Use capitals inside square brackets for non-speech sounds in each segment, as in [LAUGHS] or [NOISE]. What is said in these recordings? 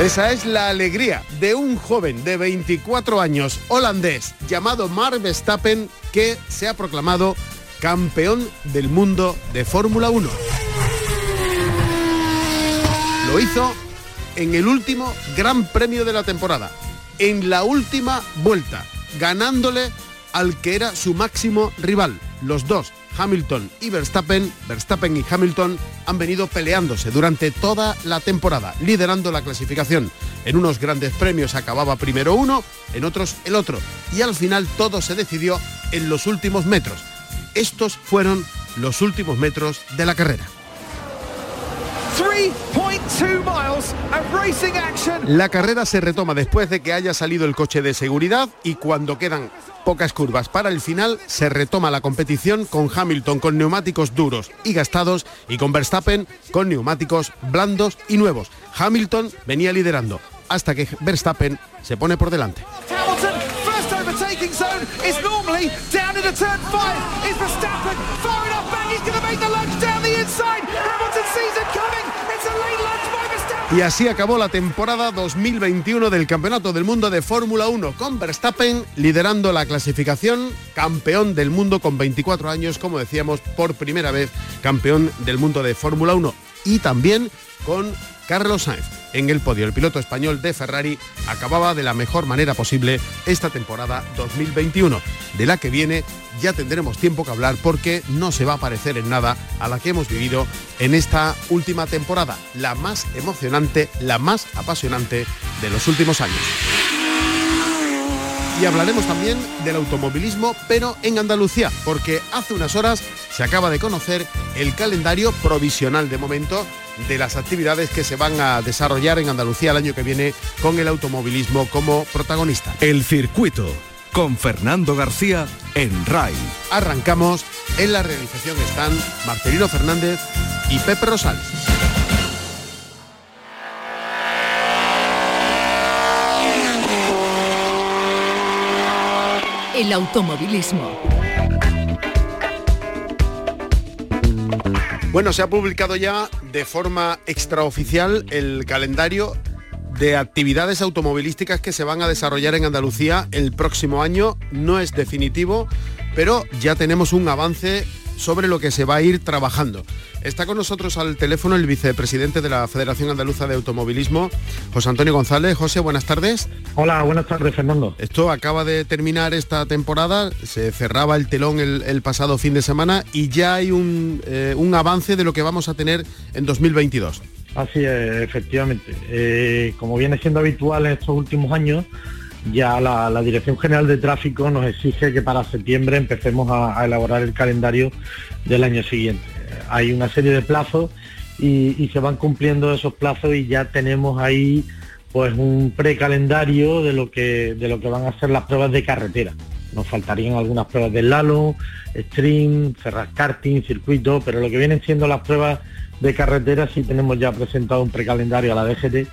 Esa es la alegría de un joven de 24 años holandés llamado Mark Verstappen que se ha proclamado campeón del mundo de Fórmula 1. Lo hizo en el último gran premio de la temporada, en la última vuelta, ganándole al que era su máximo rival. Los dos, Hamilton y Verstappen, Verstappen y Hamilton han venido peleándose durante toda la temporada, liderando la clasificación. En unos grandes premios acababa primero uno, en otros el otro, y al final todo se decidió en los últimos metros. Estos fueron los últimos metros de la carrera. La carrera se retoma después de que haya salido el coche de seguridad y cuando quedan pocas curvas para el final se retoma la competición con Hamilton con neumáticos duros y gastados y con Verstappen con neumáticos blandos y nuevos. Hamilton venía liderando hasta que Verstappen se pone por delante. Y así acabó la temporada 2021 del Campeonato del Mundo de Fórmula 1 con Verstappen liderando la clasificación, campeón del mundo con 24 años, como decíamos, por primera vez campeón del mundo de Fórmula 1 y también con Carlos Sainz en el podio. El piloto español de Ferrari acababa de la mejor manera posible esta temporada 2021. De la que viene ya tendremos tiempo que hablar porque no se va a parecer en nada a la que hemos vivido en esta última temporada, la más emocionante, la más apasionante de los últimos años. Y hablaremos también del automovilismo, pero en Andalucía, porque hace unas horas se acaba de conocer el calendario provisional de momento de las actividades que se van a desarrollar en Andalucía el año que viene con el automovilismo como protagonista. El circuito con Fernando García en RAI. Arrancamos, en la realización están Marcelino Fernández y Pepe Rosales. El automovilismo. Bueno, se ha publicado ya de forma extraoficial el calendario de actividades automovilísticas que se van a desarrollar en Andalucía el próximo año. No es definitivo, pero ya tenemos un avance sobre lo que se va a ir trabajando. Está con nosotros al teléfono el vicepresidente de la Federación Andaluza de Automovilismo, José Antonio González. José, buenas tardes. Hola, buenas tardes, Fernando. Esto acaba de terminar esta temporada, se cerraba el telón el, pasado fin de semana y ya hay un, eh, un, avance de lo que vamos a tener en 2022. Así es, efectivamente. Eh, como viene siendo habitual en estos últimos años, ya la, Dirección General de Tráfico nos exige que para septiembre empecemos a, elaborar el calendario del año siguiente. Hay una serie de plazos y, se van cumpliendo esos plazos y ya tenemos ahí pues un precalendario de lo que de lo que van a ser las pruebas de carretera. Nos faltarían algunas pruebas de Lalo, Stream, Ferraz Karting, circuito, pero lo que vienen siendo las pruebas de carretera sí tenemos ya presentado un precalendario a la DGT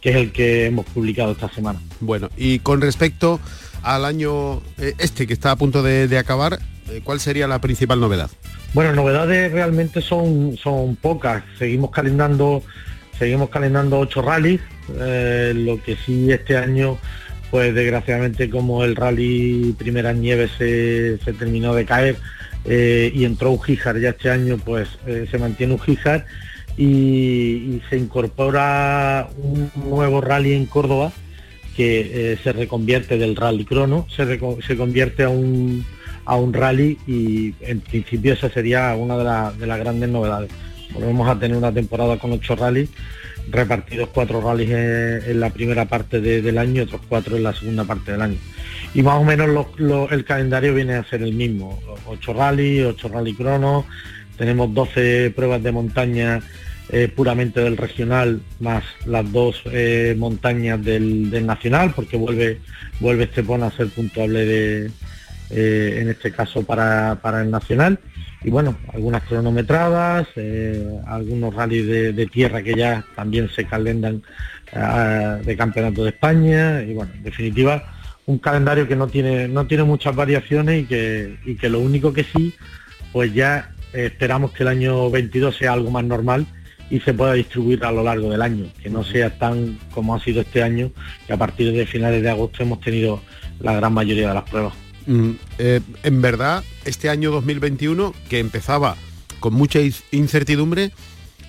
que es el que hemos publicado esta semana. Bueno, y con respecto al año eh, este que está a punto de, acabar, eh, ¿cuál sería la principal novedad? Bueno, novedades realmente son, son pocas. Seguimos calendando, seguimos calendando ocho rallies, eh, lo que sí este año, pues desgraciadamente como el rally Primera Nieve se, terminó de caer y entró un Gijar ya este año, pues se mantiene un Gijar y, se incorpora un nuevo rally en Córdoba que eh, se reconvierte del rally crono, se, se convierte a un, a un rally y en principio esa sería una de, las grandes novedades. Volvemos a tener una temporada con ocho rallies, repartidos cuatro rallies en, la primera parte del año y otros cuatro en la segunda parte del año. Y más o menos el calendario viene a ser el mismo, ocho rallies, ocho rally cronos, tenemos 12 pruebas de montaña eh, puramente del regional, más las dos eh, montañas del, nacional, porque vuelve, vuelve Estepona a ser puntuable de, eh, en este caso para, el nacional. Y bueno, algunas cronometradas, algunos rallies de, tierra que ya también se calendan de campeonato de España. Y bueno, en definitiva, un calendario que no tiene, no tiene muchas variaciones y que, y que lo único que sí, pues ya esperamos que el año 22 sea algo más normal y se pueda distribuir a lo largo del año, que no sea tan como ha sido este año, que a partir de finales de agosto hemos tenido la gran mayoría de las pruebas. Mm, eh, en verdad, este año 2021, que empezaba con mucha incertidumbre,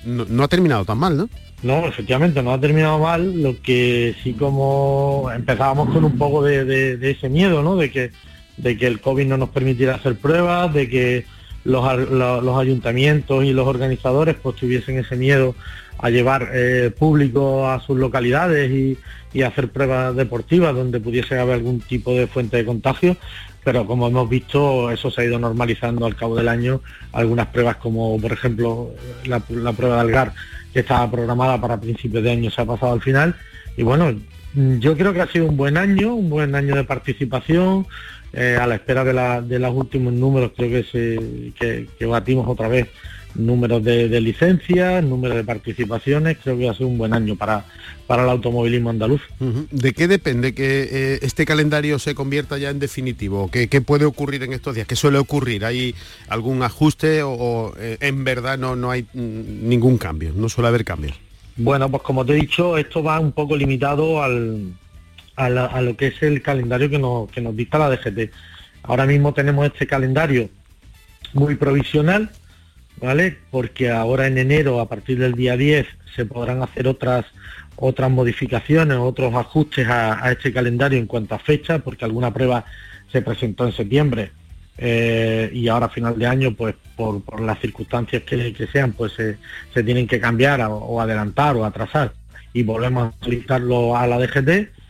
no, ha terminado tan mal, ¿no? No, efectivamente, no ha terminado mal, lo que sí como empezábamos con un poco de, ese miedo, ¿no? De que, de que el COVID no nos permitiera hacer pruebas, de que los, ayuntamientos y los organizadores pues tuviesen ese miedo a llevar eh, público a sus localidades y, hacer pruebas deportivas donde pudiese haber algún tipo de fuente de contagio, pero como hemos visto eso se ha ido normalizando al cabo del año, algunas pruebas como por ejemplo la, prueba de Algar que estaba programada para principios de año se ha pasado al final. Y bueno, yo creo que ha sido un buen año, un buen año de participación, eh, a la espera de, los últimos números, creo que, se, que, batimos otra vez números de, licencias, números de participaciones, creo que va a ser un buen año para, para el automovilismo andaluz. ¿De qué depende que eh, este calendario se convierta ya en definitivo? ¿Qué, puede ocurrir en estos días? ¿Qué suele ocurrir? ¿Hay algún ajuste o, eh, en verdad no, no hay mm, ningún cambio? No suele haber cambios. Bueno, pues como te he dicho, esto va un poco limitado al, a, lo que es el calendario que nos, que nos dicta la DGT. Ahora mismo tenemos este calendario muy provisional, ¿vale? Porque ahora en enero, a partir del día 10, se podrán hacer otras otras modificaciones, otros ajustes a, este calendario en cuanto a fecha, porque alguna prueba se presentó en septiembre eh, y ahora a final de año, pues por, las circunstancias que, sean, pues se, tienen que cambiar o, adelantar o atrasar y volvemos a solicitarlo a la DGT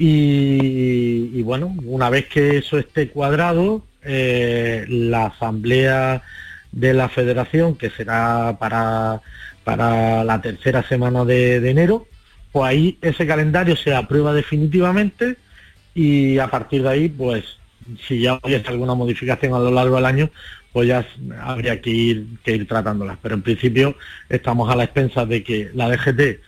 y, bueno, una vez que eso esté cuadrado, eh, la asamblea de la federación, que será para, para la tercera semana de, enero, pues ahí ese calendario se aprueba definitivamente y a partir de ahí, pues si ya hubiese alguna modificación a lo largo del año, pues ya habría que ir, que ir tratándolas. Pero en principio estamos a la expensa de que la DGT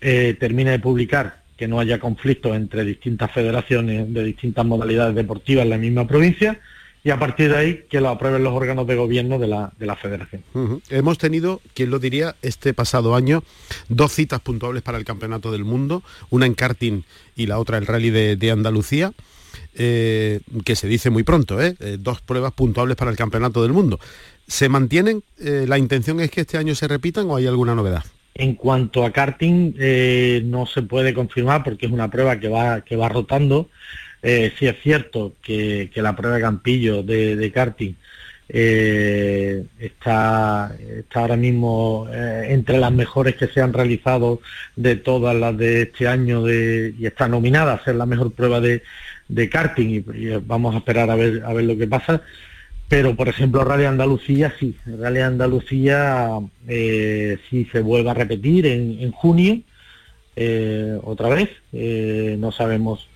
eh, termine de publicar que no haya conflictos entre distintas federaciones de distintas modalidades deportivas en la misma provincia y a partir de ahí que lo aprueben los órganos de gobierno de la, de la federación. Hemos tenido, quien lo diría, este pasado año dos citas puntuables para el Campeonato del Mundo, una en karting y la otra el Rally de, Andalucía. Eh, que se dice muy pronto, ¿eh? ¿eh? dos pruebas puntuables para el Campeonato del Mundo. ¿Se mantienen? ¿La intención es que este año se repitan o hay alguna novedad? En cuanto a karting, eh, no se puede confirmar porque es una prueba que va, que va rotando. Eh, sí es cierto que, la prueba de Campillo de, karting eh, está, está ahora mismo entre las mejores que se han realizado de todas las de este año y está nominada a ser la mejor prueba de, karting y, y, vamos a esperar a ver, a ver lo que pasa pero por ejemplo Rally Andalucía sí, Rally Andalucía eh, sí se vuelve a repetir en, junio eh, otra vez, eh, no sabemos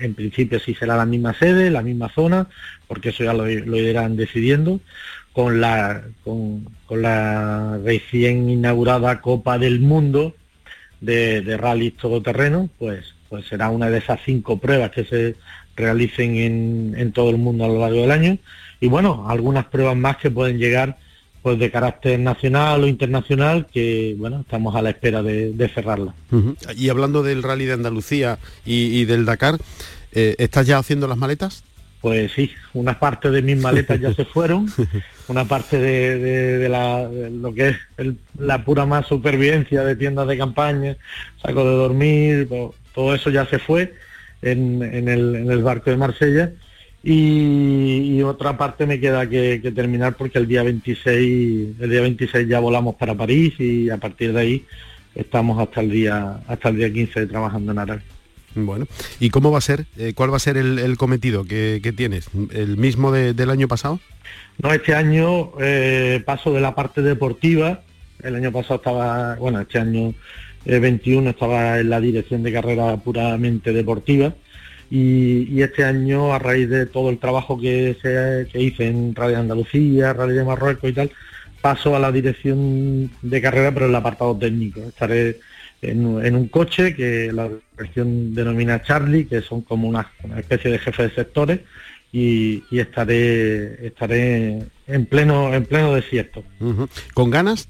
en principio si será la misma sede, la misma zona, porque eso ya lo, irán decidiendo, con la, con, la recién inaugurada Copa del Mundo de, rally todoterreno, pues, pues será una de esas cinco pruebas que se realicen en, en todo el mundo a lo largo del año y bueno, algunas pruebas más que pueden llegar pues de carácter nacional o internacional que bueno estamos a la espera de, de cerrarla. Y hablando del rally de Andalucía y, del Dakar, eh, ¿estás ya haciendo las maletas? Pues sí, una parte de mis maletas ya se [LAUGHS] fueron, una parte de, lo que es la pura más supervivencia de tiendas de campaña, saco de dormir, todo, eso ya se fue en, el, en el barco de Marsella y, otra parte me queda que, terminar porque el día 26 el día 26 ya volamos para París y a partir de ahí estamos hasta el día hasta el día 15 trabajando en Arabia. Bueno, ¿y cómo va a ser? Eh, ¿Cuál va a ser el, cometido que, tienes? ¿El mismo del año pasado? No, este año eh, paso de la parte deportiva. El año pasado estaba, bueno, este año 21 eh, estaba en la dirección de carrera puramente deportiva y, este año, a raíz de todo el trabajo que, se, hice en Radio Andalucía, Radio de Marruecos y tal, paso a la dirección de carrera, pero en el apartado técnico. Estaré en, un coche que la dirección denomina Charlie, que son como una, especie de jefe de sectores, y, estaré estaré en pleno en pleno desierto. ¿Con ganas?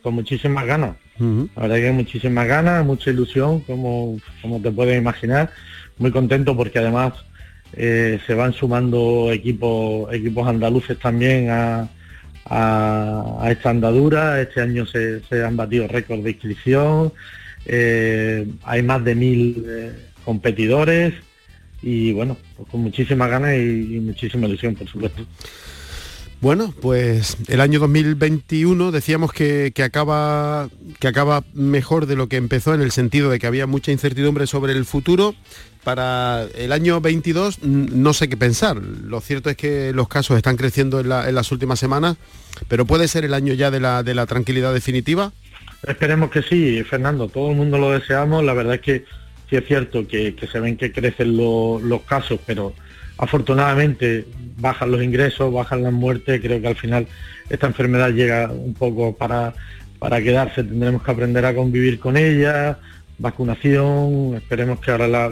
Con muchísimas ganas. La verdad que muchísimas ganas, mucha ilusión, como, como te puedes imaginar muy contento porque además eh, se van sumando equipos, equipos andaluces también a, esta andadura. Este año se, han batido récords de inscripción, eh, hay más de mil eh, competidores y bueno, pues con muchísimas ganas y, y muchísima ilusión, por supuesto. Bueno, pues el año 2021 decíamos que, acaba, que acaba mejor de lo que empezó en el sentido de que había mucha incertidumbre sobre el futuro. Para el año 22 no sé qué pensar. Lo cierto es que los casos están creciendo en, las últimas semanas, pero puede ser el año ya de la, de la tranquilidad definitiva. Esperemos que sí, Fernando. Todo el mundo lo deseamos. La verdad es que sí es cierto que, se ven que crecen los casos, pero afortunadamente bajan los ingresos, bajan las muertes, creo que al final esta enfermedad llega un poco para, para quedarse, tendremos que aprender a convivir con ella, vacunación, esperemos que ahora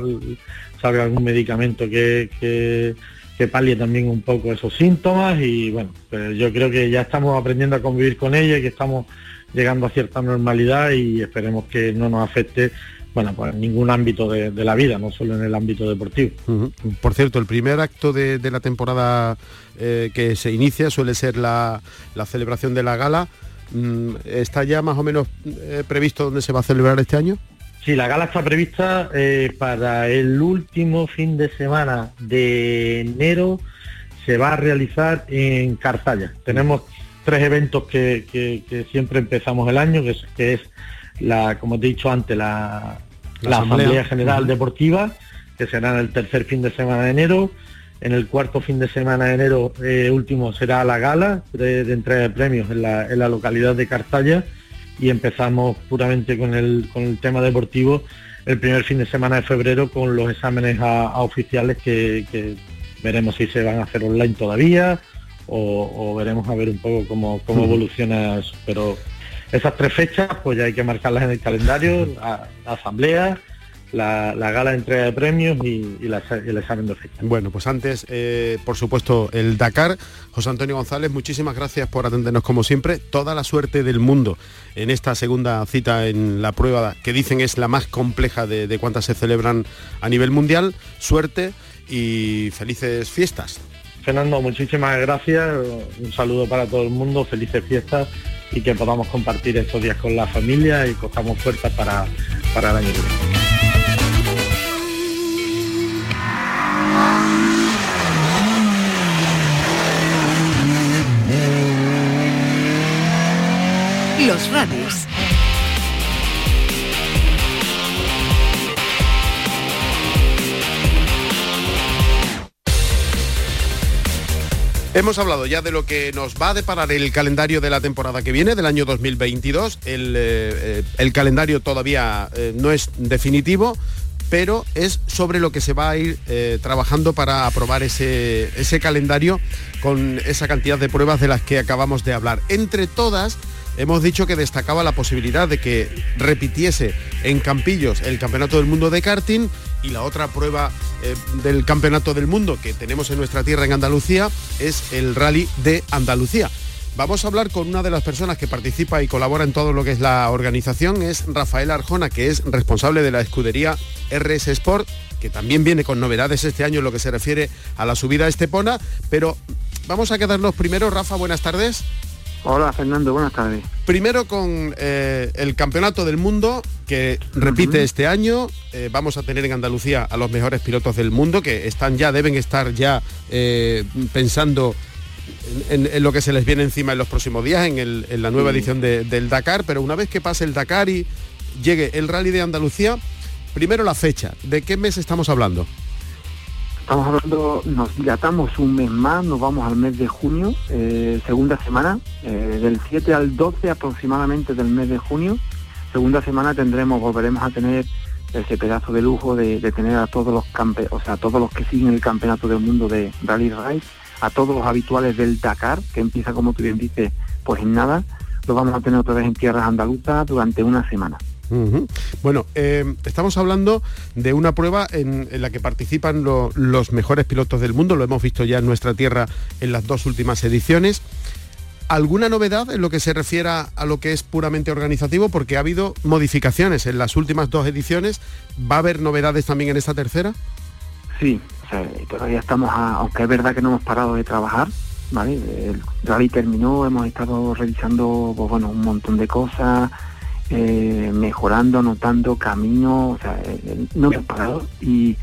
salga algún medicamento que, que, que, palie también un poco esos síntomas. Y bueno, pues yo creo que ya estamos aprendiendo a convivir con ella y que estamos llegando a cierta normalidad y esperemos que no nos afecte bueno, pues en ningún ámbito de, la vida, no solo en el ámbito deportivo. Por cierto, el primer acto de, la temporada eh, que se inicia suele ser la, celebración de la gala. Mm, ¿Está ya más o menos eh, previsto dónde se va a celebrar este año? Sí, la gala está prevista eh, para el último fin de semana de enero. Se va a realizar en Cartaya. Tenemos tres eventos que, siempre empezamos el año, que es, que es la, como te he dicho antes, la, la, Asamblea. General Deportiva, que será en el tercer fin de semana de enero. En el cuarto fin de semana de enero eh, último será la gala de, entrega de premios en la, en la, localidad de Cartaya y empezamos puramente con el, con el tema deportivo el primer fin de semana de febrero con los exámenes a, oficiales que, veremos si se van a hacer online todavía o, veremos a ver un poco cómo, cómo evoluciona eso. Pero esas tres fechas, pues ya hay que marcarlas en el calendario, la, asamblea, la, gala de entrega de premios y, el examen de fecha. Bueno, pues antes, eh, por supuesto, el Dakar. José Antonio González, muchísimas gracias por atendernos como siempre. Toda la suerte del mundo en esta segunda cita en la prueba que dicen es la más compleja de, de cuantas se celebran a nivel mundial. Suerte y felices fiestas. Fernando, muchísimas gracias. Un saludo para todo el mundo, felices fiestas y que podamos compartir estos días con la familia y cojamos fuerzas para, para el año que viene. Los radios. Hemos hablado ya de lo que nos va a deparar el calendario de la temporada que viene, del año 2022. El, eh, el calendario todavía eh, no es definitivo, pero es sobre lo que se va a ir eh, trabajando para aprobar ese, ese calendario con esa cantidad de pruebas de las que acabamos de hablar. Entre todas, hemos dicho que destacaba la posibilidad de que repitiese en Campillos el Campeonato del Mundo de karting y la otra prueba eh, del Campeonato del Mundo que tenemos en nuestra tierra en Andalucía es el Rally de Andalucía. Vamos a hablar con una de las personas que participa y colabora en todo lo que es la organización, es Rafael Arjona, que es responsable de la escudería RS Sport, que también viene con novedades este año en lo que se refiere a la subida a Estepona, pero vamos a quedarnos primero. Rafa, buenas tardes. Hola Fernando, buenas tardes. Primero con eh, el Campeonato del Mundo que repite este año. Eh, vamos a tener en Andalucía a los mejores pilotos del mundo que están ya, deben estar ya eh, pensando en, lo que se les viene encima en los próximos días, en, la nueva edición del Dakar, pero una vez que pase el Dakar y llegue el Rally de Andalucía, primero la fecha, ¿de qué mes estamos hablando? Estamos hablando, nos dilatamos un mes más, nos vamos al mes de junio, eh, segunda semana, eh, del 7 al 12 aproximadamente del mes de junio. Segunda semana tendremos, volveremos a tener ese pedazo de lujo de, tener a todos los campe o sea, a todos los que siguen el campeonato del mundo de Rally Race, a todos los habituales del Dakar, que empieza como tú bien dices, pues en nada, lo vamos a tener otra vez en tierras andaluzas durante una semana. Bueno, eh, estamos hablando de una prueba en, la que participan los mejores pilotos del mundo, lo hemos visto ya en nuestra tierra en las dos últimas ediciones. ¿Alguna novedad en lo que se refiere a lo que es puramente organizativo? Porque ha habido modificaciones en las últimas dos ediciones. ¿Va a haber novedades también en esta tercera? Sí, todavía estamos, aunque es verdad que no hemos parado de trabajar, ¿vale? El rally terminó, hemos estado revisando pues, bueno, un montón de cosas, eh, mejorando, anotando camino, o sea, eh, eh, no parado. Y,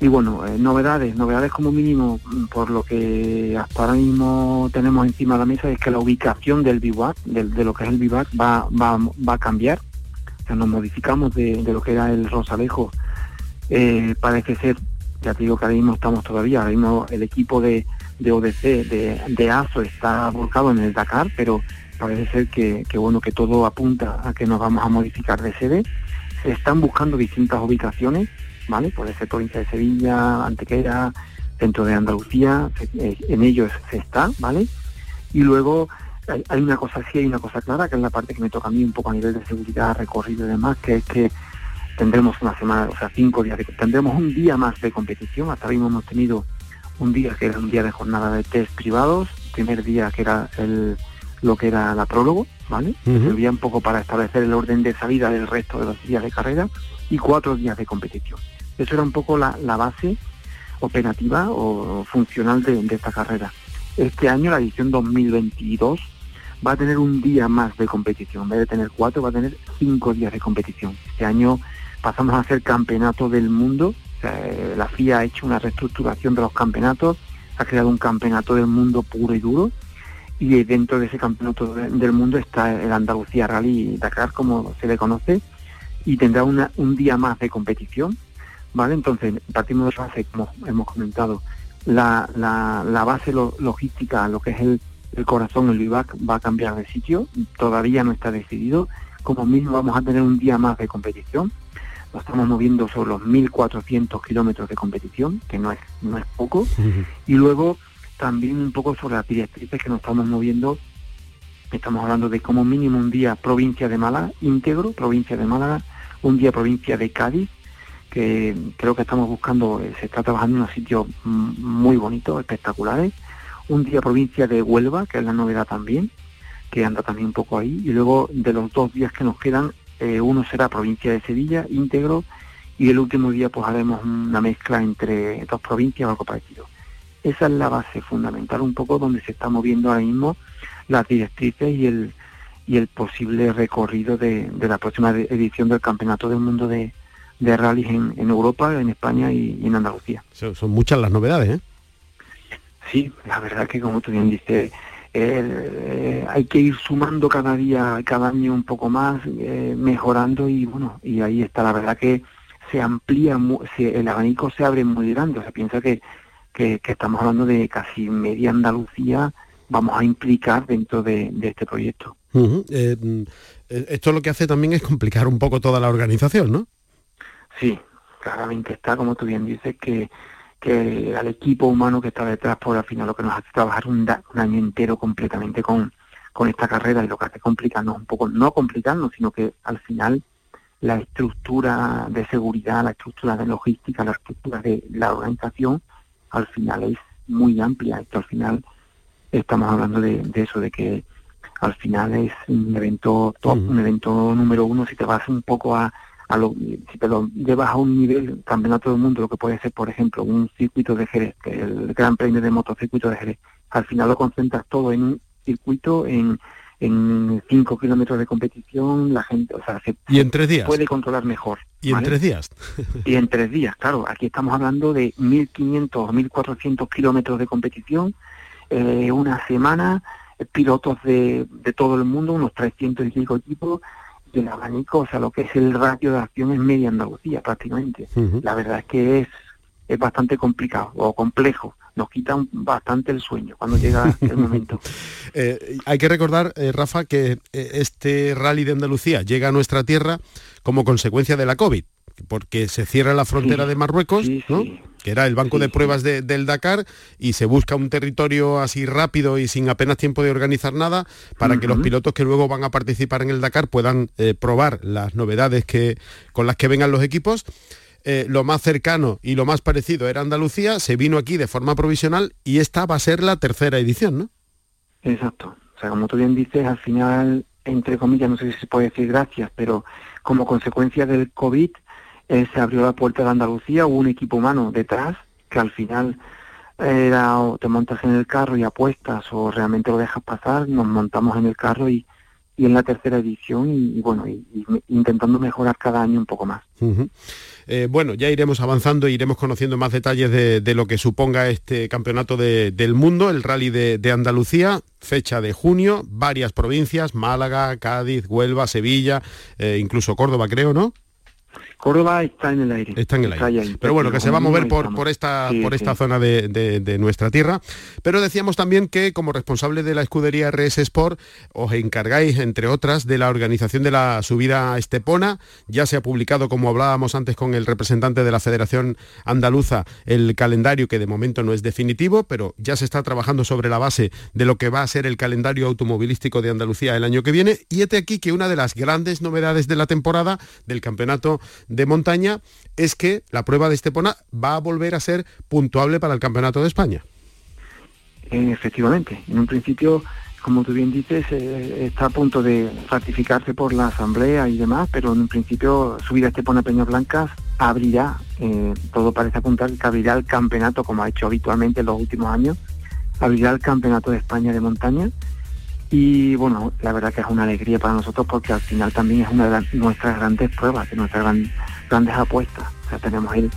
y bueno, novedades, novedades como mínimo, mm, por lo que hasta ahora mismo tenemos encima de la mesa es que la ubicación del bivac, de, lo que es el bivac, va, va, va a cambiar, o sea, nos modificamos de, lo que era el Rosalejo, parece ser, ya te digo que ahora mismo estamos todavía, ahora mismo el equipo de, de ODC, de, de ASO está volcado en el Dakar, pero parece ser que, bueno que todo apunta a que nos vamos a modificar de sede. Se están buscando distintas ubicaciones, ¿vale? Puede ser provincia de Sevilla, Antequera, centro de Andalucía, eh, en ellos se está, ¿vale? Y luego hay, una cosa sí, hay una cosa clara, que es la parte que me toca a mí un poco a nivel de seguridad, recorrido y demás, que es que tendremos una semana, o sea, cinco días, de, tendremos un día más de competición. Hasta ahora hemos tenido un día que era un día de jornada de test privados, primer día que era el lo que era la prólogo, ¿vale? Servía un poco para establecer el orden de salida del resto de los días de carrera y cuatro días de competición. Eso era un poco la, base operativa o funcional de, esta carrera. Este año, la edición 2022, va a tener un día más de competición. En vez de tener cuatro, va a tener cinco días de competición. Este año pasamos a ser campeonato del mundo. la FIA ha hecho una reestructuración de los campeonatos, ha creado un campeonato del mundo puro y duro, y dentro de ese campeonato del mundo está el Andalucía Rally Dakar, como se le conoce, y tendrá un día más de competición, ¿vale? Entonces, partimos de la base, como hemos comentado, la, la, base logística, lo que es el, corazón, el vivac, va a cambiar de sitio, todavía no está decidido, como mismo vamos a tener un día más de competición, nos estamos moviendo sobre los 1.400 kilómetros de competición, que no es, no es poco, y luego también un poco sobre las directrices que nos estamos moviendo. Estamos hablando de como mínimo un día provincia de Málaga, íntegro, provincia de Málaga, un día provincia de Cádiz, que creo que estamos buscando, eh, se está trabajando en unos sitios muy bonitos, espectaculares, un día provincia de Huelva, que es la novedad también, que anda también un poco ahí, y luego de los dos días que nos quedan, eh, uno será provincia de Sevilla, íntegro, y el último día pues haremos una mezcla entre dos provincias o algo parecido. Esa es la base fundamental, un poco donde se está moviendo ahora mismo las directrices y el, y el posible recorrido de, la próxima edición del Campeonato del Mundo de, de rallies en, Europa, en España y, en Andalucía. Son, muchas las novedades, ¿eh? Sí, la verdad que como tú bien dices, eh, hay que ir sumando cada día, cada año un poco más, eh, mejorando y bueno, y ahí está, la verdad que se amplía, el abanico se abre muy grande, o sea, piensa que que, estamos hablando de casi media Andalucía vamos a implicar dentro de, este proyecto. Eh, mm, eh, esto lo que hace también es complicar un poco toda la organización, ¿no? Sí, claramente está, como tú bien dices, que, que al equipo humano que está detrás, por al final lo que nos hace trabajar un, año entero completamente con, con esta carrera y lo que hace complicarnos un poco, no complicarnos, sino que al final la estructura de seguridad, la estructura de logística, la estructura de la organización al final es muy amplia. Esto al final estamos hablando de, eso, de que al final es un evento top, un evento número uno. Si te vas un poco a, a lo, si te lo llevas a un nivel campeonato del mundo, lo que puede ser, por ejemplo, un circuito de Jerez, el Gran Premio de Motocircuito de Jerez, al final lo concentras todo en un circuito, en, en 5 kilómetros de competición la gente, o sea, se, ¿Y en tres días? puede controlar mejor. ¿Y en tres días? y en tres días, claro. Aquí estamos hablando de 1.500 o 1.400 kilómetros de competición, eh, una semana, eh, pilotos de, de todo el mundo, unos 300 y pico equipos, y el abanico, o sea, lo que es el ratio de acción es media Andalucía prácticamente. La verdad es que es, es bastante complicado o complejo. Nos quita bastante el sueño cuando llega el momento. [LAUGHS] Eh, hay que recordar, eh, Rafa, que eh, este rally de Andalucía llega a nuestra tierra como consecuencia de la COVID, porque se cierra la frontera Sí, de Marruecos, sí, ¿no? sí. que era el banco de pruebas de- del Dakar, y se busca un territorio así rápido y sin apenas tiempo de organizar nada para que los pilotos que luego van a participar en el Dakar puedan eh, probar las novedades que, con las que vengan los equipos. Eh, lo más cercano y lo más parecido era Andalucía, se vino aquí de forma provisional y esta va a ser la tercera edición, ¿no? Exacto. O sea, como tú bien dices, al final, entre comillas, no sé si se puede decir gracias, pero como consecuencia del COVID eh, se abrió la puerta de Andalucía, hubo un equipo humano detrás que al final era o te montas en el carro y apuestas o realmente lo dejas pasar, nos montamos en el carro y, y en la tercera edición y, y bueno, y- intentando mejorar cada año un poco más. Eh, bueno, ya iremos avanzando, iremos conociendo más detalles de, lo que suponga este campeonato de- del mundo, el rally de, de Andalucía, fecha de junio, varias provincias, Málaga, Cádiz, Huelva, Sevilla, eh, incluso Córdoba, creo, ¿no? Córdoba está en el aire. Está en el aire. ahí, Pero bueno, que se va a mover por, esta, Sí, por esta sí. zona de, de- de nuestra tierra. Pero decíamos también que como responsable de la escudería RS Sport os encargáis, entre otras, de la organización de la subida a Estepona. Ya se ha publicado, como hablábamos antes con el representante de la Federación Andaluza, el calendario que de momento no es definitivo, pero ya se está trabajando sobre la base de lo que va a ser el calendario automovilístico de Andalucía el año que viene. Y este aquí que una de las grandes novedades de la temporada del campeonato de montaña es que la prueba de Estepona va a volver a ser puntuable para el campeonato de España. Eh, efectivamente, en un principio, como tú bien dices, eh, está a punto de ratificarse por la Asamblea y demás, pero en un principio subida Estepona Peñas Blancas abrirá, eh, todo parece apuntar que abrirá el campeonato, como ha hecho habitualmente en los últimos años, abrirá el campeonato de España de montaña. Y bueno, la verdad que es una alegría para nosotros porque al final también es una de nuestras grandes pruebas, de nuestras gran- grandes apuestas. O sea, tenemos el,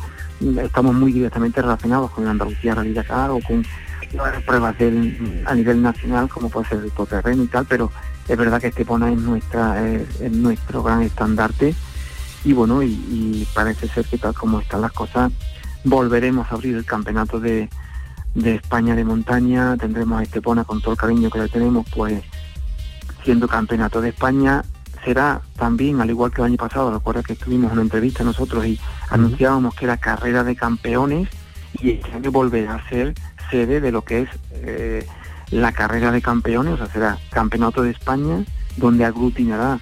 estamos muy directamente relacionados con Andalucía Rally Dakar o con pruebas a nivel nacional como puede ser el todoterreno y tal, pero es verdad que Estepona es nuestra es, es nuestro gran estandarte y bueno, y parece ser que tal como están las cosas, volveremos a abrir el campeonato de, de España de montaña, tendremos a Estepona con todo el cariño que le tenemos, pues siendo campeonato de España, será también, al igual que el año pasado, recuerda que estuvimos en una entrevista nosotros y anunciábamos que era carrera de campeones y este año volverá a ser sede de lo que es eh, la carrera de campeones, o sea, será campeonato de España, donde aglutinará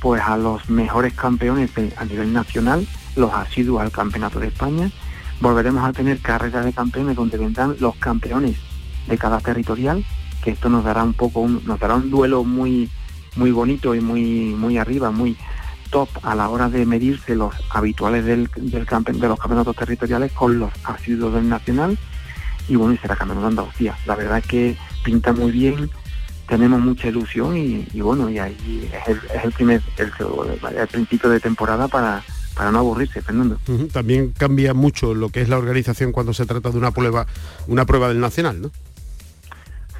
pues a los mejores campeones de- a nivel nacional, los asiduos al campeonato de España. Volveremos a tener carreras de campeones donde vendrán los campeones de cada territorial, que esto nos dará un poco un, nos dará un duelo muy muy bonito y muy muy arriba, muy top a la hora de medirse los habituales del, del campe- de los campeonatos territoriales con los asiduos del nacional y bueno, y será campeonato de Andalucía. La verdad es que pinta muy bien, tenemos mucha ilusión y, bueno, y ahí es el, es el primer, el, el principio de temporada para, para no aburrirse, Fernando. También cambia mucho lo que es la organización cuando se trata de una prueba, una prueba del nacional, ¿no?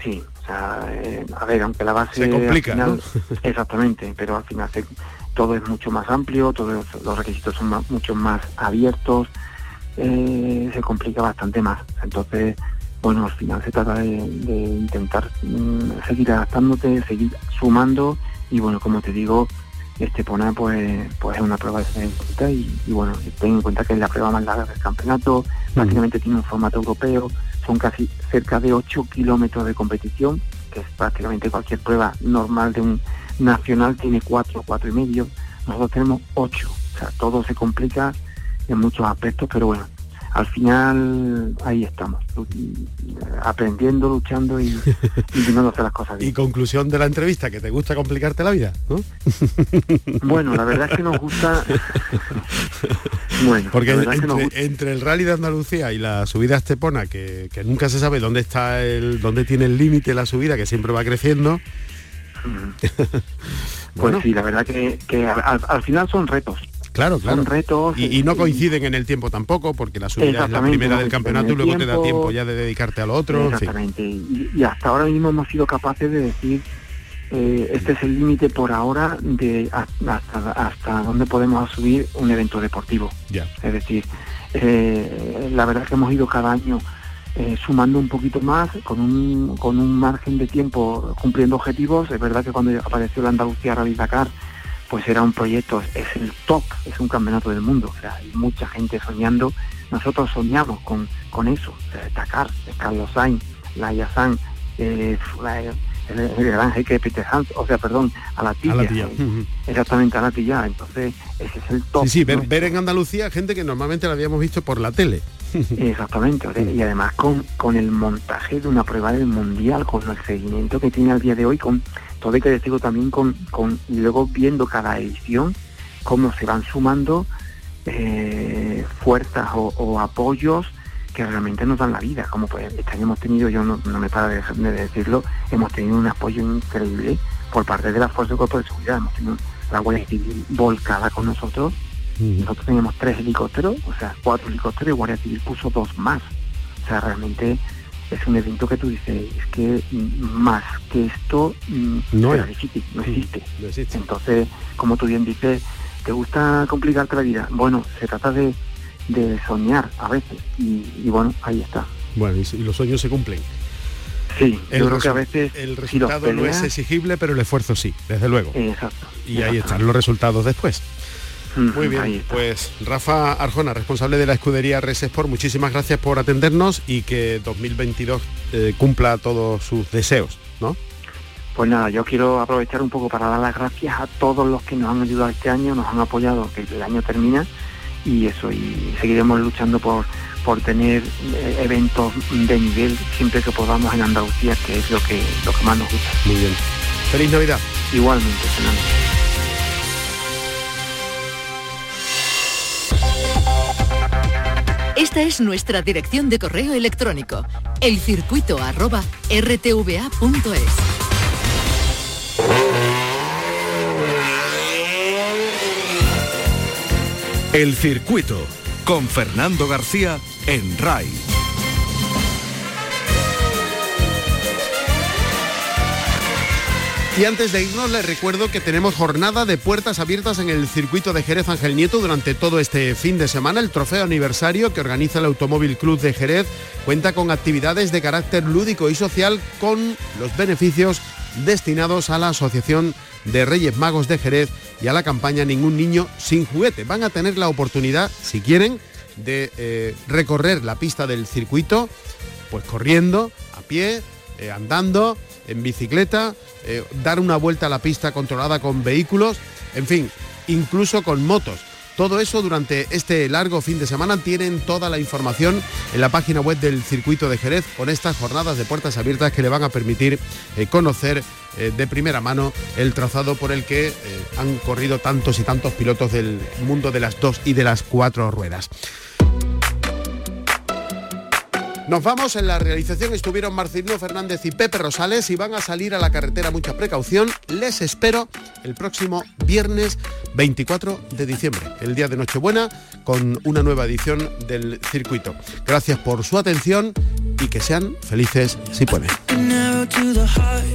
Sí, o sea, eh, a ver, aunque la base Se complica, al final- [LAUGHS] exactamente, pero al final se- todo es mucho más amplio, todos los requisitos son ma- mucho más abiertos, eh, se complica bastante más. Entonces, bueno, al final se trata de, de intentar mm, seguir adaptándote, seguir sumando y bueno, como te digo, Estepona pues, pues es una prueba excelente y, y bueno, ten en cuenta que es la prueba más larga del campeonato, prácticamente tiene un formato europeo, son casi cerca de 8 kilómetros de competición, que es prácticamente cualquier prueba normal de un nacional. Tiene 4, cuatro y medio, nosotros tenemos 8, o sea, todo se complica en muchos aspectos, pero bueno, al final ahí estamos, aprendiendo, luchando y, [LAUGHS] y intentando hacer las cosas Y bien. conclusión de la entrevista, que te gusta complicarte la vida, ¿no? [LAUGHS] Bueno, la verdad es que nos gusta... [LAUGHS] Bueno, Porque es que entre, gusta- entre el rally de Andalucía y la subida a Estepona, que, que nunca se sabe dónde está el, dónde tiene el límite la subida, que siempre va creciendo, pues sí, la verdad que, al, final son retos. Claro, claro. Son retos. Y, no coinciden en el tiempo tampoco, porque la subida es la primera del campeonato y luego te da tiempo ya de dedicarte al otro. Exactamente. Y, hasta ahora mismo hemos sido capaces de decir, eh, este es el límite por ahora de hasta, hasta dónde podemos subir un evento deportivo. Ya. Es decir, eh, la verdad que hemos ido cada año eh, sumando un poquito más, con un, con un margen de tiempo cumpliendo objetivos. Es verdad que cuando apareció la Andalucía Rally Dakar, pues era un proyecto, es el top, es un campeonato del mundo. O sea, hay mucha gente soñando. Nosotros soñamos con, con eso, Dakar, Carlos Sainz, Laia San, eh, el, gran jeque Peter Hans, o sea, perdón, a la tía. Eh, exactamente, a la tía. Entonces, ese es el top. Sí, sí, ver, en Andalucía gente que normalmente la habíamos visto por la tele. [LAUGHS] Exactamente, y además con, con el montaje de una prueba del mundial, con el seguimiento que tiene al día de hoy, con todo hay que decirlo también con, con y luego viendo cada edición cómo se van sumando eh, fuerzas o apoyos que realmente nos dan la vida, como pues este año hemos tenido, yo no, me para de, de, decirlo, hemos tenido un apoyo increíble por parte de las fuerzas de cuerpo de seguridad, hemos tenido la Guardia Civil volcada con nosotros, nosotros teníamos tres helicópteros, o sea, cuatro helicópteros y Guardia Civil puso dos más, o sea, realmente es un evento que tú dices, es que más que esto mm, no, existe, no existe. Entonces, como tú bien dices, ¿te gusta complicarte la vida? Bueno, se trata de de soñar a veces. Y, bueno, ahí está. Bueno, y, los sueños se cumplen. Sí, yo creo que a veces... El resultado no es exigible, pero el esfuerzo sí, desde luego. Exacto. Y ahí están los resultados después. Muy bien, pues Rafa Arjona, responsable de la escudería Resesport, muchísimas gracias por atendernos y que 2022 eh, cumpla todos sus deseos, ¿no? Pues nada, yo quiero aprovechar un poco para dar las gracias a todos los que nos han ayudado este año, nos han apoyado, que el año termina y eso, y seguiremos luchando por, por tener eh, eventos de nivel siempre que podamos en Andalucía, que es lo que, lo que más nos gusta. Muy bien. Feliz Navidad. Igualmente, Fernando. Esta es nuestra dirección de correo electrónico, elcircuito.rtva.es. El circuito con Fernando García en RAI. Y antes de irnos les recuerdo que tenemos jornada de puertas abiertas en el circuito de Jerez Ángel Nieto durante todo este fin de semana. El trofeo aniversario que organiza el Automóvil Club de Jerez cuenta con actividades de carácter lúdico y social con los beneficios destinados a la Asociación de Reyes Magos de Jerez y a la campaña Ningún Niño sin juguete. Van a tener la oportunidad, si quieren, de eh, recorrer la pista del circuito, pues corriendo, a pie, eh, andando, en bicicleta, eh, dar una vuelta a la pista controlada con vehículos, en fin, incluso con motos. Todo eso durante este largo fin de semana tienen toda la información en la página web del Circuito de Jerez con estas jornadas de puertas abiertas que le van a permitir eh, conocer de primera mano el trazado por el que han corrido tantos y tantos pilotos del mundo de las dos y de las cuatro ruedas. Nos vamos, en la realización estuvieron Marcelino Fernández y Pepe Rosales y van a salir a la carretera mucha precaución. Les espero el próximo viernes 24 de diciembre, el día de Nochebuena, con una nueva edición del circuito. Gracias por su atención y que sean felices si pueden. Lipstick